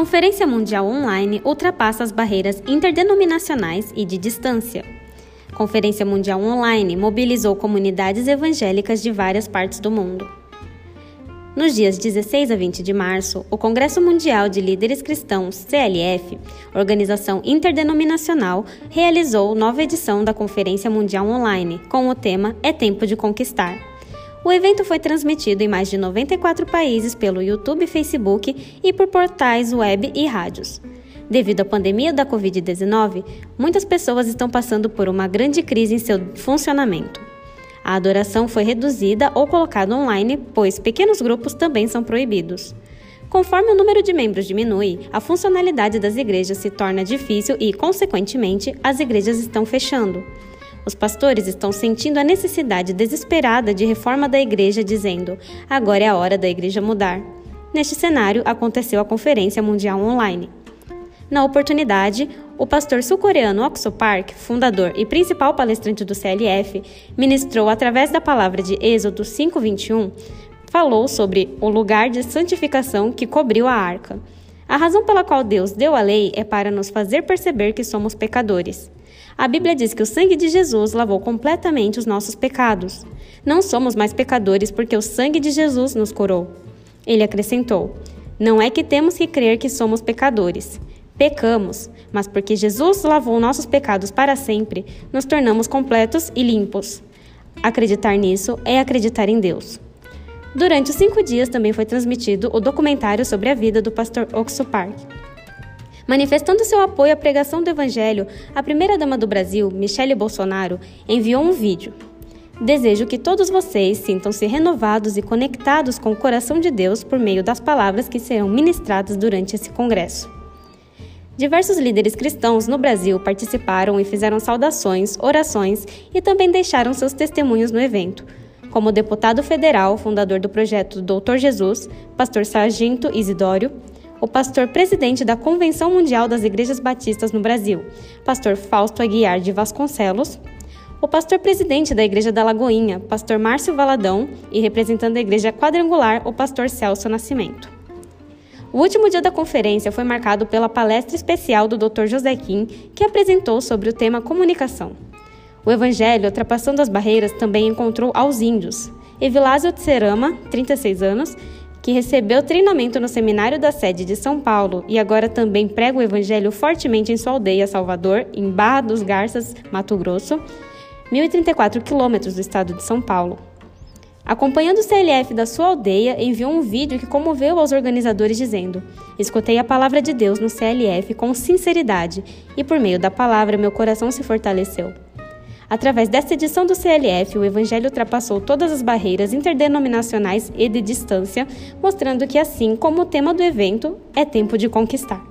Conferência Mundial Online ultrapassa as barreiras interdenominacionais e de distância. Conferência Mundial Online mobilizou comunidades evangélicas de várias partes do mundo. Nos dias 16 a 20 de março, o Congresso Mundial de Líderes Cristãos, CLF, organização interdenominacional, realizou nova edição da Conferência Mundial Online, com o tema É Tempo de Conquistar. O evento foi transmitido em mais de 94 países pelo YouTube Facebook e por portais web e rádios. Devido à pandemia da Covid-19, muitas pessoas estão passando por uma grande crise em seu funcionamento. A adoração foi reduzida ou colocada online, pois pequenos grupos também são proibidos. Conforme o número de membros diminui, a funcionalidade das igrejas se torna difícil e, consequentemente, as igrejas estão fechando. Os pastores estão sentindo a necessidade desesperada de reforma da igreja, dizendo: agora é a hora da igreja mudar. Neste cenário, aconteceu a Conferência Mundial Online. Na oportunidade, o pastor sul-coreano Okso Park, fundador e principal palestrante do CLF, ministrou através da palavra de Êxodo 5:21, falou sobre o lugar de santificação que cobriu a arca. A razão pela qual Deus deu a lei é para nos fazer perceber que somos pecadores. A Bíblia diz que o sangue de Jesus lavou completamente os nossos pecados. Não somos mais pecadores porque o sangue de Jesus nos curou. Ele acrescentou: Não é que temos que crer que somos pecadores. Pecamos, mas porque Jesus lavou nossos pecados para sempre, nos tornamos completos e limpos. Acreditar nisso é acreditar em Deus. Durante os cinco dias também foi transmitido o documentário sobre a vida do pastor Oxo Park. Manifestando seu apoio à pregação do Evangelho, a primeira-dama do Brasil, Michele Bolsonaro, enviou um vídeo. Desejo que todos vocês sintam-se renovados e conectados com o coração de Deus por meio das palavras que serão ministradas durante esse congresso. Diversos líderes cristãos no Brasil participaram e fizeram saudações, orações e também deixaram seus testemunhos no evento, como o deputado federal, fundador do projeto Doutor Jesus, pastor Sargento Isidório, o pastor presidente da Convenção Mundial das Igrejas Batistas no Brasil, pastor Fausto Aguiar de Vasconcelos, o pastor presidente da Igreja da Lagoinha, pastor Márcio Valadão, e representando a Igreja Quadrangular, o pastor Celso Nascimento. O último dia da conferência foi marcado pela palestra especial do Dr. José Kim, que apresentou sobre o tema comunicação. O Evangelho, ultrapassando as barreiras, também encontrou aos índios. Evilásio Tserama, 36 anos, que recebeu treinamento no seminário da sede de São Paulo e agora também prega o evangelho fortemente em sua aldeia Salvador, em Barra dos Garças, Mato Grosso, 1034 quilômetros do estado de São Paulo. Acompanhando o CLF da sua aldeia, enviou um vídeo que comoveu aos organizadores dizendo: Escutei a palavra de Deus no CLF com sinceridade e por meio da palavra meu coração se fortaleceu. Através desta edição do CLF, o Evangelho ultrapassou todas as barreiras interdenominacionais e de distância, mostrando que, assim como o tema do evento, é tempo de conquistar.